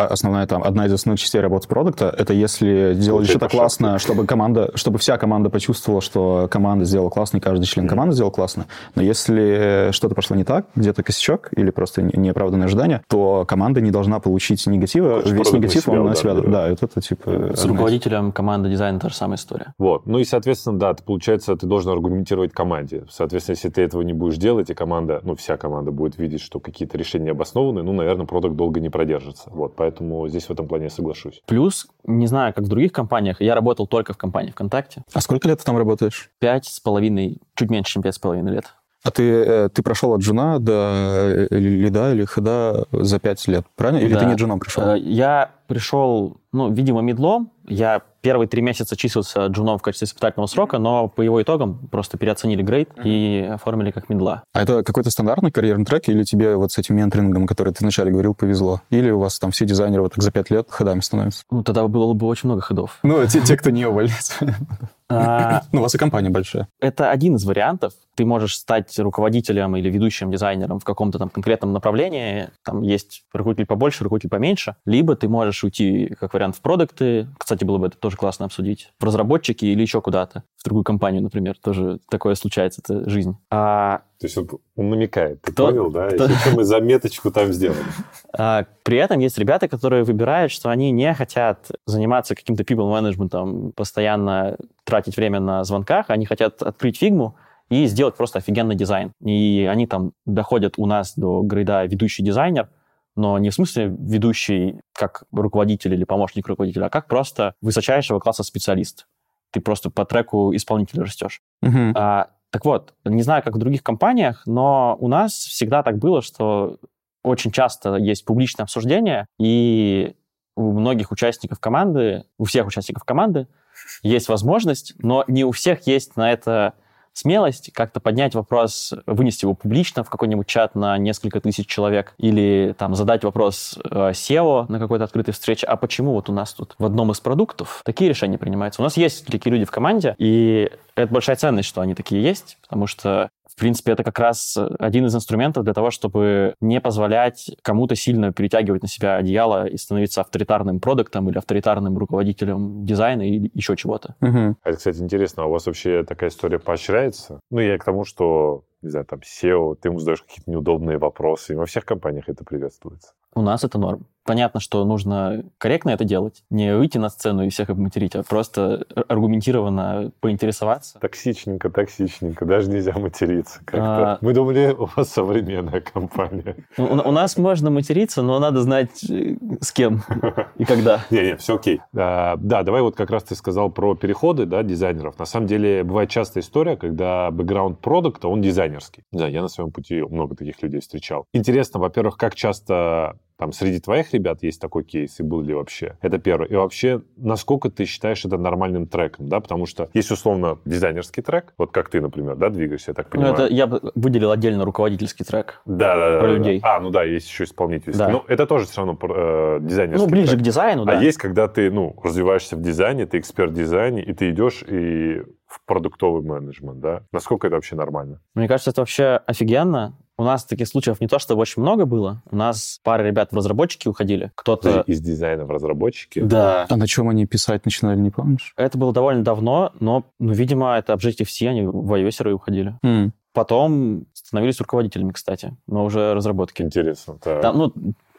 основная там, одна из основных частей работы продукта, это если делать что-то классно, чтобы команда, чтобы вся команда почувствовала, что команда сделала классно, и каждый член команды сделал классно. Но если что-то пошло не так, где-то косячок или просто неоправданное ожидание, то команда не должна получить негатива. Весь негатив он на себя... Да, да, это, это типа... С руководителем команды дизайна та же самая история. Вот. Ну и, соответственно, да, получается, ты должен аргументировать команде. Соответственно, если ты этого не будешь делать, и команда, ну, вся команда будет видеть, что какие-то решения обоснованы, ну, наверное, продукт долго не продержится. Вот. Поэтому здесь в этом плане я соглашусь. Плюс, не знаю, как в других компаниях, я работал только в компании ВКонтакте. А сколько лет ты там работаешь? Пять с половиной, чуть меньше, чем пять с половиной лет. А ты, э, ты прошел от джуна до э, лида или хеда за пять лет, правильно? Или да. ты не джуном пришел? Э, я пришел, ну, видимо, медлом. Я первые три месяца числился джуном в качестве испытательного срока, но по его итогам просто переоценили грейд и оформили как медла. А это какой-то стандартный карьерный трек или тебе вот с этим менторингом, который ты вначале говорил, повезло? Или у вас там все дизайнеры вот так за пять лет ходами становятся? Ну, тогда было бы очень много ходов. Ну, те, те кто не уволится. А, ну, у вас и компания большая. Это один из вариантов. Ты можешь стать руководителем или ведущим дизайнером в каком-то там конкретном направлении. Там есть руководитель побольше, руководитель поменьше. Либо ты можешь уйти, как вариант, в продукты. Кстати, было бы это тоже классно обсудить. В разработчики или еще куда-то. В другую компанию, например. Тоже такое случается. Это жизнь. А то есть он, он намекает, ты кто, понял, да? Кто... Если мы заметочку там сделали. А, при этом есть ребята, которые выбирают, что они не хотят заниматься каким-то people management, постоянно тратить время на звонках, они хотят открыть фигму и сделать просто офигенный дизайн. И они там доходят у нас до грейда ведущий дизайнер, но не в смысле ведущий как руководитель или помощник руководителя, а как просто высочайшего класса специалист. Ты просто по треку исполнителя растешь. Uh-huh. А, так вот, не знаю, как в других компаниях, но у нас всегда так было, что очень часто есть публичное обсуждение, и у многих участников команды, у всех участников команды есть возможность, но не у всех есть на это смелость как-то поднять вопрос, вынести его публично в какой-нибудь чат на несколько тысяч человек или там задать вопрос э, SEO на какой-то открытой встрече, а почему вот у нас тут в одном из продуктов такие решения принимаются. У нас есть такие люди в команде, и это большая ценность, что они такие есть, потому что в принципе, это как раз один из инструментов для того, чтобы не позволять кому-то сильно перетягивать на себя одеяло и становиться авторитарным продуктом или авторитарным руководителем дизайна или еще чего-то. Угу. А это, кстати, интересно, а у вас вообще такая история поощряется? Ну, я к тому, что не знаю, там, SEO, ты ему задаешь какие-то неудобные вопросы. И во всех компаниях это приветствуется. У нас это норм. Понятно, что нужно корректно это делать. Не выйти на сцену и всех обматерить, а просто аргументированно поинтересоваться. Токсичненько, токсичненько. Даже нельзя материться как-то. А... Мы думали, у вас современная компания. У, у нас можно материться, но надо знать, э, с кем и когда. Не-не, все окей. А, да, давай вот как раз ты сказал про переходы да, дизайнеров. На самом деле бывает частая история, когда бэкграунд продукта, он дизайнерский. Да, я на своем пути много таких людей встречал. Интересно, во-первых, как часто там среди твоих ребят есть такой кейс, и был ли вообще? Это первое. И вообще, насколько ты считаешь это нормальным треком, да? Потому что есть, условно, дизайнерский трек, вот как ты, например, да, двигаешься, я так понимаю. Ну, это я выделил отдельно руководительский трек. Да, да, да. Про да, людей. Да. А, ну да, есть еще исполнительский. Да. Но это тоже все равно э, дизайнерский Ну, ближе трек. к дизайну, а да. А есть, когда ты, ну, развиваешься в дизайне, ты эксперт в дизайне, и ты идешь и в продуктовый менеджмент, да? Насколько это вообще нормально? Мне кажется, это вообще офигенно. У нас таких случаев не то, что очень много было. У нас пара ребят в разработчики уходили. Кто-то... Из дизайна в разработчики? Да. А на чем они писать начинали, не помнишь? Это было довольно давно, но, ну, видимо, это Objective-C, они в iOS уходили. Mm. Потом становились руководителями, кстати, но уже разработки. Интересно. Так. Там, ну,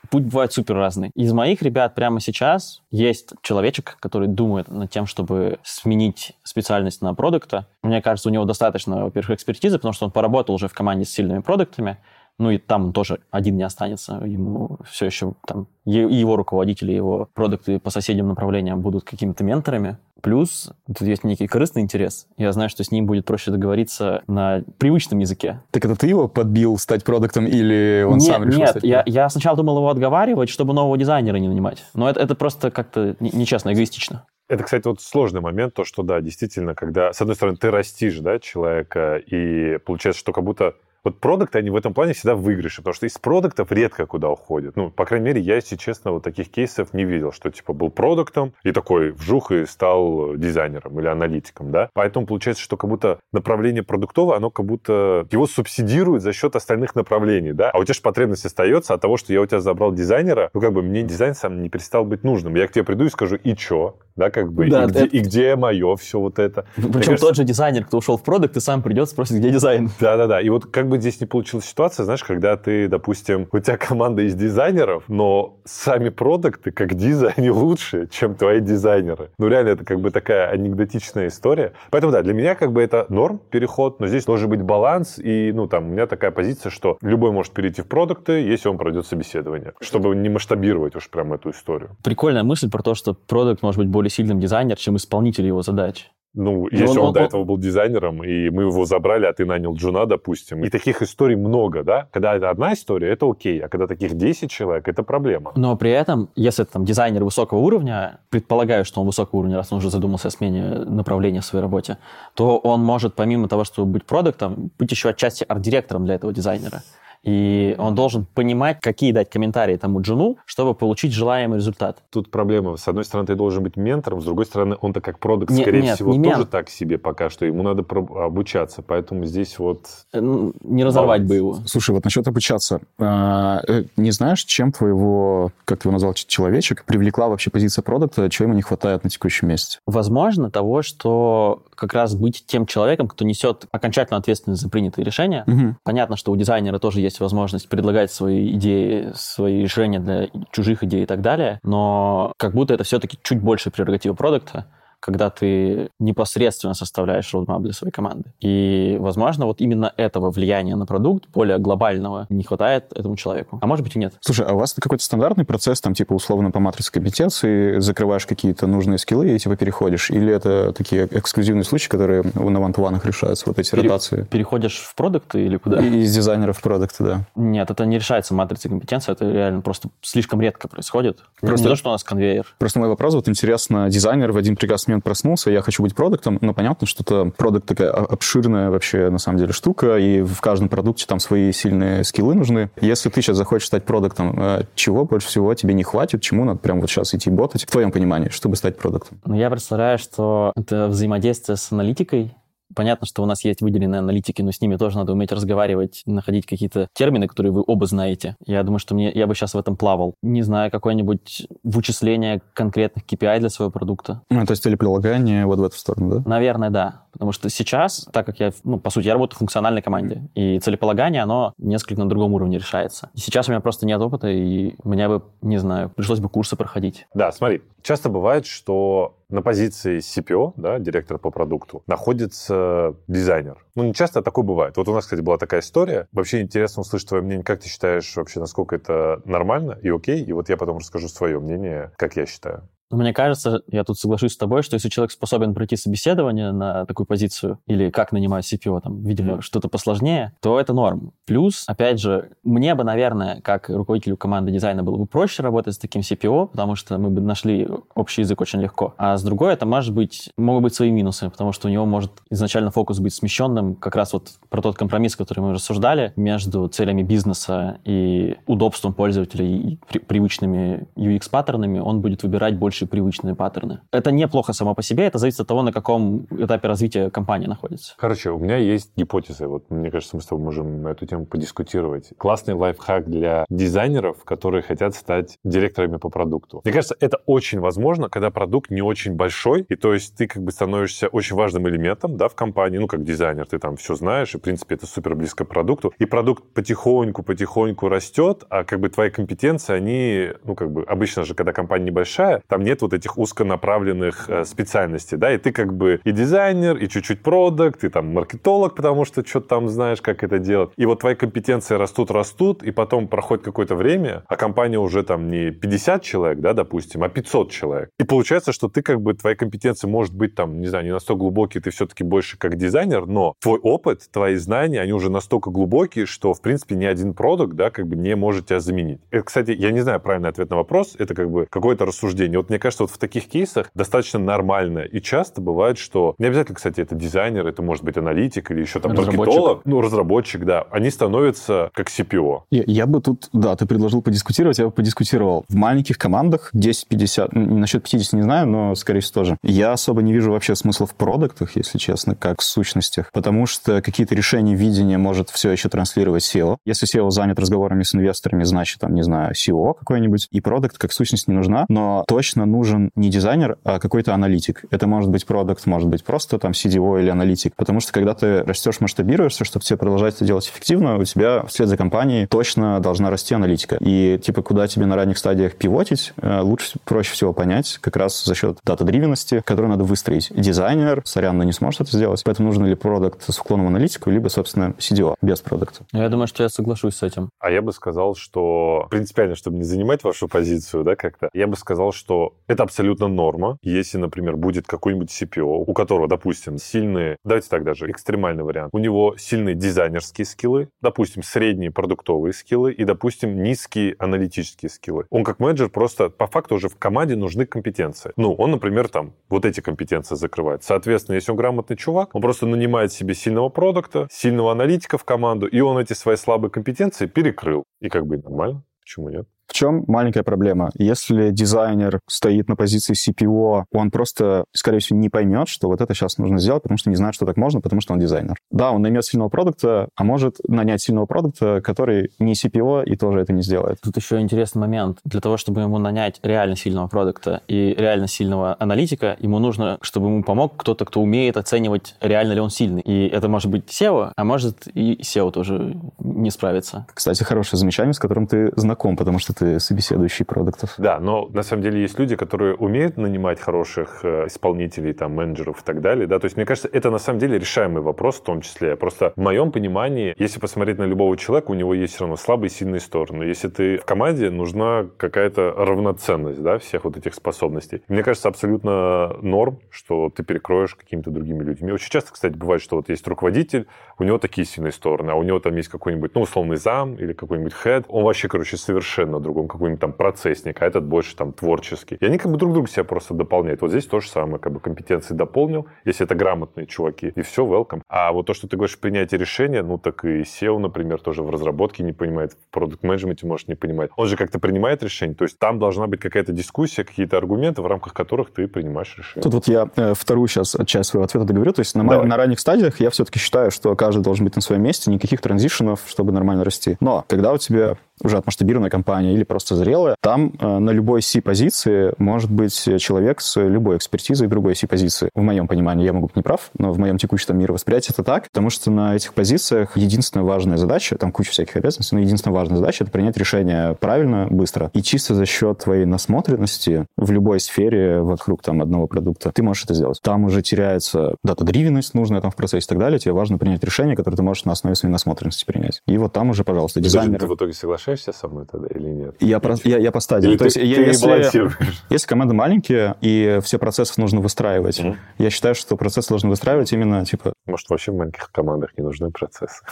путь бывает супер разный. Из моих ребят прямо сейчас есть человечек, который думает над тем, чтобы сменить специальность на продукта. Мне кажется, у него достаточно, во-первых, экспертизы, потому что он поработал уже в команде с сильными продуктами, ну и там он тоже один не останется. Ему все еще там и его руководители, его продукты по соседним направлениям будут какими-то менторами. Плюс тут есть некий корыстный интерес. Я знаю, что с ним будет проще договориться на привычном языке. Так это ты его подбил стать продуктом или он нет, сам решил Нет, стать я, я сначала думал его отговаривать, чтобы нового дизайнера не нанимать. Но это, это просто как-то нечестно, эгоистично. Это, кстати, вот сложный момент, то, что, да, действительно, когда, с одной стороны, ты растишь, да, человека, и получается, что как будто вот продакты, они в этом плане всегда в выигрыше, потому что из продактов редко куда уходят. Ну, по крайней мере, я, если честно, вот таких кейсов не видел, что, типа, был продактом и такой вжух и стал дизайнером или аналитиком, да. Поэтому получается, что как будто направление продуктовое, оно как будто его субсидирует за счет остальных направлений, да. А у тебя же потребность остается от того, что я у тебя забрал дизайнера, ну, как бы мне дизайн сам не перестал быть нужным. Я к тебе приду и скажу, и чё? Да, как бы, да, и, где, это... и где мое все вот это. Причем кажется... тот же дизайнер, кто ушел в продукт, и сам придет, спросит, где дизайн. Да-да-да. И вот как бы бы здесь не получилась ситуация, знаешь, когда ты, допустим, у тебя команда из дизайнеров, но сами продакты, как дизайнеры, они лучше, чем твои дизайнеры. Ну, реально, это как бы такая анекдотичная история. Поэтому, да, для меня как бы это норм, переход, но здесь должен быть баланс, и, ну, там, у меня такая позиция, что любой может перейти в продакты, если он пройдет собеседование, чтобы не масштабировать уж прям эту историю. Прикольная мысль про то, что продакт может быть более сильным дизайнером, чем исполнитель его задач. Ну, если он, он, он до этого был дизайнером, и мы его забрали, а ты нанял джуна, допустим. И таких историй много, да? Когда это одна история, это окей, а когда таких 10 человек, это проблема. Но при этом, если это там дизайнер высокого уровня, предполагаю, что он высокого уровня, раз он уже задумался о смене направления в своей работе, то он может, помимо того, чтобы быть продуктом, быть еще отчасти арт-директором для этого дизайнера. И он должен понимать, какие дать комментарии тому джуну, чтобы получить желаемый результат. Тут проблема. С одной стороны, ты должен быть ментором, с другой стороны, он-то как продукт, скорее нет, всего, не тоже мен... так себе пока что. Ему надо обучаться. Поэтому здесь вот... Э, ну, не разорвать Баланс. бы его. Слушай, вот насчет обучаться. А, э, не знаешь, чем твоего, как ты его назвал, человечек, привлекла вообще позиция продукта, чего ему не хватает на текущем месте? Возможно, того, что как раз быть тем человеком, кто несет окончательную ответственность за принятые решения. Угу. Понятно, что у дизайнера тоже есть возможность предлагать свои идеи, свои решения для чужих идей и так далее, но как будто это все-таки чуть больше прерогатива продукта, когда ты непосредственно составляешь роудмап для своей команды. И, возможно, вот именно этого влияния на продукт, более глобального, не хватает этому человеку. А может быть и нет. Слушай, а у вас какой-то стандартный процесс, там, типа, условно, по матрице компетенции, закрываешь какие-то нужные скиллы и, типа, переходишь? Или это такие эксклюзивные случаи, которые на ван ванах решаются, вот эти Пере... ротации? Переходишь в продукты или куда? И из дизайнеров в продукты, да. Нет, это не решается матрицей компетенции, это реально просто слишком редко происходит. Просто... Не то, что у нас конвейер. Просто мой вопрос, вот интересно, дизайнер в один прекрасный момент проснулся, я хочу быть продуктом, но понятно, что это продукт такая обширная вообще на самом деле штука, и в каждом продукте там свои сильные скиллы нужны. Если ты сейчас захочешь стать продуктом, э, чего больше всего тебе не хватит, чему надо прямо вот сейчас идти ботать, в твоем понимании, чтобы стать продуктом? Ну, я представляю, что это взаимодействие с аналитикой, Понятно, что у нас есть выделенные аналитики, но с ними тоже надо уметь разговаривать, находить какие-то термины, которые вы оба знаете. Я думаю, что мне, я бы сейчас в этом плавал. Не знаю, какое-нибудь вычисление конкретных KPI для своего продукта. Ну, то есть целеполагание вот в эту сторону, да? Наверное, да. Потому что сейчас, так как я, ну, по сути, я работаю в функциональной команде, и целеполагание, оно несколько на другом уровне решается. И сейчас у меня просто нет опыта, и мне бы, не знаю, пришлось бы курсы проходить. Да, смотри, часто бывает, что на позиции CPO, да, директора по продукту, находится дизайнер. Ну, не часто такое бывает. Вот у нас, кстати, была такая история. Вообще интересно услышать твое мнение. Как ты считаешь вообще, насколько это нормально и окей? И вот я потом расскажу свое мнение, как я считаю. Мне кажется, я тут соглашусь с тобой, что если человек способен пройти собеседование на такую позицию, или как нанимать CPO, там, видимо, mm-hmm. что-то посложнее, то это норм. Плюс, опять же, мне бы, наверное, как руководителю команды дизайна было бы проще работать с таким CPO, потому что мы бы нашли общий язык очень легко. А с другой, это может быть, могут быть свои минусы, потому что у него может изначально фокус быть смещенным, как раз вот про тот компромисс, который мы рассуждали, между целями бизнеса и удобством пользователя и при- привычными UX-паттернами, он будет выбирать больше больше привычные паттерны. Это неплохо само по себе, это зависит от того, на каком этапе развития компания находится. Короче, у меня есть гипотеза. Вот мне кажется, мы с тобой можем на эту тему подискутировать. Классный лайфхак для дизайнеров, которые хотят стать директорами по продукту. Мне кажется, это очень возможно, когда продукт не очень большой, и то есть ты как бы становишься очень важным элементом, да, в компании, ну, как дизайнер, ты там все знаешь, и, в принципе, это супер близко к продукту, и продукт потихоньку-потихоньку растет, а как бы твои компетенции, они, ну, как бы, обычно же, когда компания небольшая, там нет вот этих узконаправленных э, специальностей, да, и ты как бы и дизайнер, и чуть-чуть продукт, и там маркетолог, потому что что-то там знаешь, как это делать. И вот твои компетенции растут-растут, и потом проходит какое-то время, а компания уже там не 50 человек, да, допустим, а 500 человек. И получается, что ты как бы, твои компетенции может быть там, не знаю, не настолько глубокие, ты все-таки больше как дизайнер, но твой опыт, твои знания, они уже настолько глубокие, что, в принципе, ни один продукт, да, как бы не может тебя заменить. Это, кстати, я не знаю правильный ответ на вопрос, это как бы какое-то рассуждение. Вот мне кажется, вот в таких кейсах достаточно нормально. И часто бывает, что не обязательно, кстати, это дизайнер, это может быть аналитик или еще там маркетолог, ну, разработчик, да. Они становятся как CPO. Я, я бы тут, да, ты предложил подискутировать, я бы подискутировал. В маленьких командах 10-50, ну, насчет 50 не знаю, но, скорее всего, тоже. Я особо не вижу вообще смысла в продуктах, если честно, как в сущностях, потому что какие-то решения видения может все еще транслировать SEO. Если SEO занят разговорами с инвесторами, значит, там, не знаю, SEO какой-нибудь, и продукт как сущность не нужна, но точно нужен не дизайнер, а какой-то аналитик. Это может быть продукт, может быть просто там CDO или аналитик. Потому что когда ты растешь, масштабируешься, чтобы тебе продолжать это делать эффективно, у тебя вслед за компанией точно должна расти аналитика. И типа куда тебе на ранних стадиях пивотить, э, лучше, проще всего понять как раз за счет дата-дривенности, которую надо выстроить. Дизайнер, сорян, но не сможет это сделать. Поэтому нужен ли продукт с уклоном в аналитику, либо, собственно, CDO без продукта. Я думаю, что я соглашусь с этим. А я бы сказал, что принципиально, чтобы не занимать вашу позицию, да, как-то, я бы сказал, что это абсолютно норма. Если, например, будет какой-нибудь CPO, у которого, допустим, сильные, давайте так даже, экстремальный вариант, у него сильные дизайнерские скиллы, допустим, средние продуктовые скиллы и, допустим, низкие аналитические скиллы. Он как менеджер просто по факту уже в команде нужны компетенции. Ну, он, например, там вот эти компетенции закрывает. Соответственно, если он грамотный чувак, он просто нанимает себе сильного продукта, сильного аналитика в команду, и он эти свои слабые компетенции перекрыл. И как бы нормально. Почему нет? В чем маленькая проблема? Если дизайнер стоит на позиции CPO, он просто, скорее всего, не поймет, что вот это сейчас нужно сделать, потому что не знает, что так можно, потому что он дизайнер. Да, он наймет сильного продукта, а может нанять сильного продукта, который не CPO и тоже это не сделает. Тут еще интересный момент. Для того, чтобы ему нанять реально сильного продукта и реально сильного аналитика, ему нужно, чтобы ему помог кто-то, кто умеет оценивать, реально ли он сильный. И это может быть SEO, а может и SEO тоже не справится. Кстати, хорошее замечание, с которым ты знаком, потому что ты собеседующий продуктов. Да, но на самом деле есть люди, которые умеют нанимать хороших э, исполнителей, там, менеджеров и так далее, да, то есть мне кажется, это на самом деле решаемый вопрос в том числе. Просто в моем понимании, если посмотреть на любого человека, у него есть все равно слабые и сильные стороны. Если ты в команде, нужна какая-то равноценность, да, всех вот этих способностей. Мне кажется, абсолютно норм, что ты перекроешь какими-то другими людьми. Очень часто, кстати, бывает, что вот есть руководитель, у него такие сильные стороны, а у него там есть какой-нибудь, ну, условный зам или какой-нибудь head, он вообще, короче, совершенно другом, какой-нибудь там процессник, а этот больше там творческий. И они как бы друг друга себя просто дополняют. Вот здесь то же самое, как бы компетенции дополнил, если это грамотные чуваки, и все, welcome. А вот то, что ты говоришь, принятие решения, ну так и SEO, например, тоже в разработке не понимает, в продукт-менеджменте может не понимать. Он же как-то принимает решение, то есть там должна быть какая-то дискуссия, какие-то аргументы, в рамках которых ты принимаешь решение. Тут вот я э, вторую сейчас часть своего ответа договорю, то есть на, на ранних стадиях я все-таки считаю, что каждый должен быть на своем месте, никаких транзишенов, чтобы нормально расти. Но когда у тебя уже отмасштабированная компания или просто зрелая, там э, на любой C-позиции может быть человек с любой экспертизой другой C-позиции. В моем понимании, я могу быть неправ, но в моем текущем мировосприятии это так, потому что на этих позициях единственная важная задача, там куча всяких обязанностей, но единственная важная задача — это принять решение правильно, быстро. И чисто за счет твоей насмотренности в любой сфере вокруг там одного продукта ты можешь это сделать. Там уже теряется дата-дривенность нужная там в процессе и так далее. Тебе важно принять решение, которое ты можешь на основе своей насмотренности принять. И вот там уже, пожалуйста, дизайнер... Ты в итоге соглашаешься со мной тогда или нет? Я, про, я, я по стадии. Или То ты, есть, ты если, если команды маленькие и все процессы нужно выстраивать, mm-hmm. я считаю, что процессы должны выстраивать именно типа... Может, вообще в маленьких командах не нужны процессы?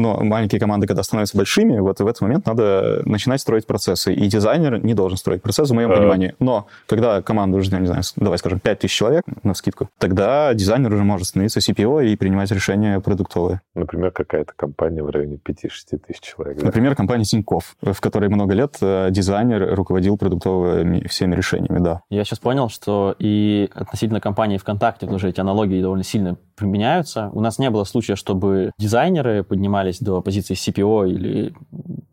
Но маленькие команды, когда становятся большими, вот в этот момент надо начинать строить процессы. И дизайнер не должен строить процессы, в моем а... понимании. Но когда команда уже, не знаю, давай скажем, 5000 человек на скидку, тогда дизайнер уже может становиться CPO и принимать решения продуктовые. Например, какая-то компания в районе 5-6 тысяч человек. Да? Например, компания Тинькофф, в которой много лет э, дизайнер руководил продуктовыми всеми решениями, да. Я сейчас понял, что и относительно компании ВКонтакте тоже эти аналогии довольно сильно применяются. У нас не было случая, чтобы дизайнеры поднимались до позиции CPO или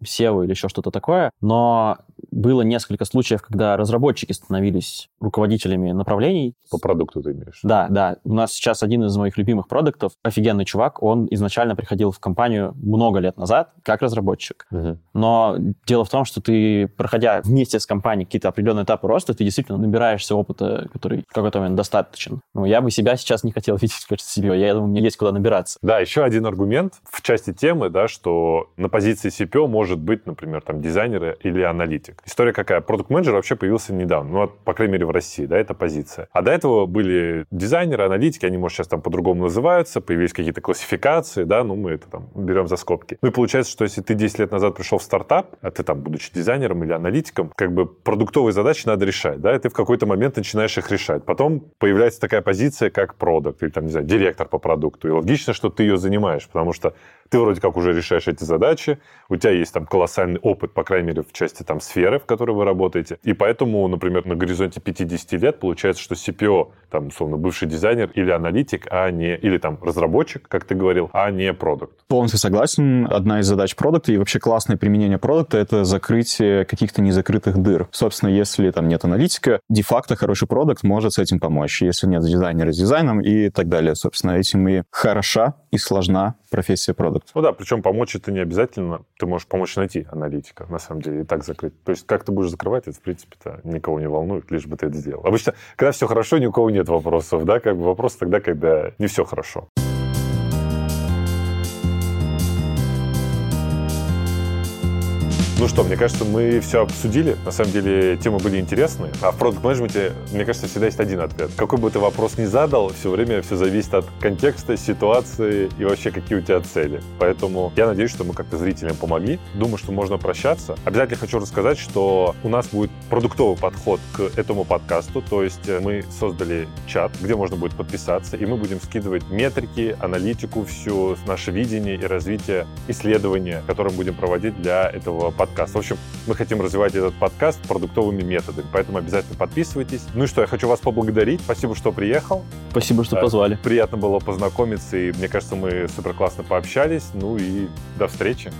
SEO или еще что-то такое, но было несколько случаев, когда разработчики становились руководителями направлений. По продукту ты имеешь? Да, да. У нас сейчас один из моих любимых продуктов, офигенный чувак, он изначально приходил в компанию много лет назад как разработчик. Угу. Но дело в том, что ты, проходя вместе с компанией какие-то определенные этапы роста, ты действительно набираешься опыта, который в какой-то момент достаточен. Ну, я бы себя сейчас не хотел видеть в качестве CPO. Я думаю, мне есть куда набираться. Да, еще один аргумент в части темы, да, что на позиции CPO может быть, например, там дизайнер или аналитик. История какая? Продукт менеджер вообще появился недавно, ну, по крайней мере, в России, да, это позиция. А до этого были дизайнеры, аналитики, они, может, сейчас там по-другому называются, появились какие-то классификации, да, ну, мы это там берем за скобки. Ну, и получается, что если ты 10 лет назад пришел в стартап, а ты там, будучи дизайнером или аналитиком, как бы продуктовые задачи надо решать, да, и ты в какой-то момент начинаешь их решать. Потом появляется такая позиция, как продукт, или там, не знаю, директор по продукту. И логично, что ты ее занимаешь, потому что ты вроде как уже решаешь эти задачи, у тебя есть там колоссальный опыт, по крайней мере, в части там сферы, в которой вы работаете. И поэтому, например, на горизонте 50 лет получается, что CPO, там, условно, бывший дизайнер или аналитик, а не, или там разработчик, как ты говорил, а не продукт. Полностью согласен. Одна из задач продукта и вообще классное применение продукта — это закрытие каких-то незакрытых дыр. Собственно, если там нет аналитика, де-факто хороший продукт может с этим помочь. Если нет дизайнера с дизайном и так далее. Собственно, этим и хороша и сложна профессия продукт. Ну да, причем помочь это не обязательно. Ты можешь помочь найти аналитика, на самом деле, и так закрыть. То есть как ты будешь закрывать, это, в принципе-то, никого не волнует, лишь бы ты это сделал. Обычно, когда все хорошо, ни у кого нет вопросов, да, как бы вопрос тогда, когда не все хорошо. Ну что, мне кажется, мы все обсудили. На самом деле, темы были интересные. А в продукт менеджменте мне кажется, всегда есть один ответ. Какой бы ты вопрос ни задал, все время все зависит от контекста, ситуации и вообще какие у тебя цели. Поэтому я надеюсь, что мы как-то зрителям помогли. Думаю, что можно прощаться. Обязательно хочу рассказать, что у нас будет продуктовый подход к этому подкасту. То есть э, мы создали чат, где можно будет подписаться, и мы будем скидывать метрики, аналитику, всю наше видение и развитие исследования, которое мы будем проводить для этого подкаста. В общем, мы хотим развивать этот подкаст продуктовыми методами, поэтому обязательно подписывайтесь. Ну и что, я хочу вас поблагодарить. Спасибо, что приехал. Спасибо, что позвали. Приятно было познакомиться, и мне кажется, мы супер классно пообщались. Ну и до встречи.